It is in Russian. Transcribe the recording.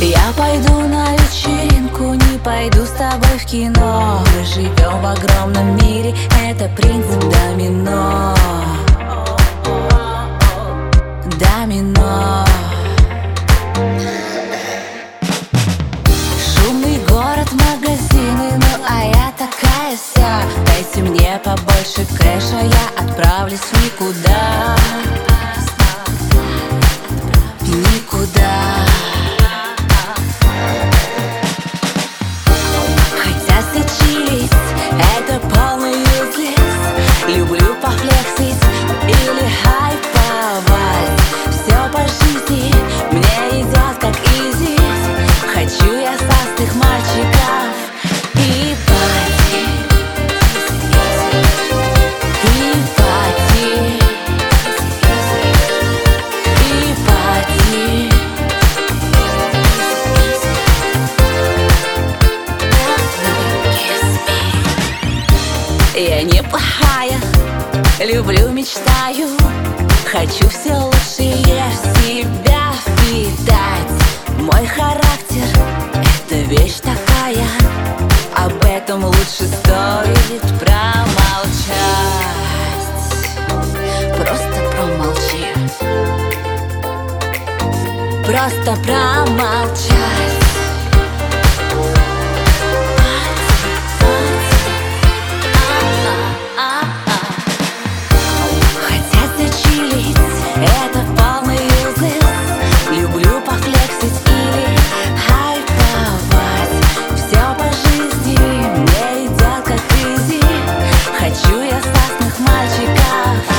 Я пойду на вечеринку, не пойду с тобой в кино. Мы живем в огромном мире, это принцип домино. Домино. Шумный город, магазины, ну а я такая вся. Дайте мне побольше кэша, я отправлюсь никуда. Никуда Я неплохая, люблю, мечтаю. Хочу все лучшее себя впитать Мой характер — это вещь такая. Об этом лучше стоит промолчать. Просто промолчи. Просто промолчать love.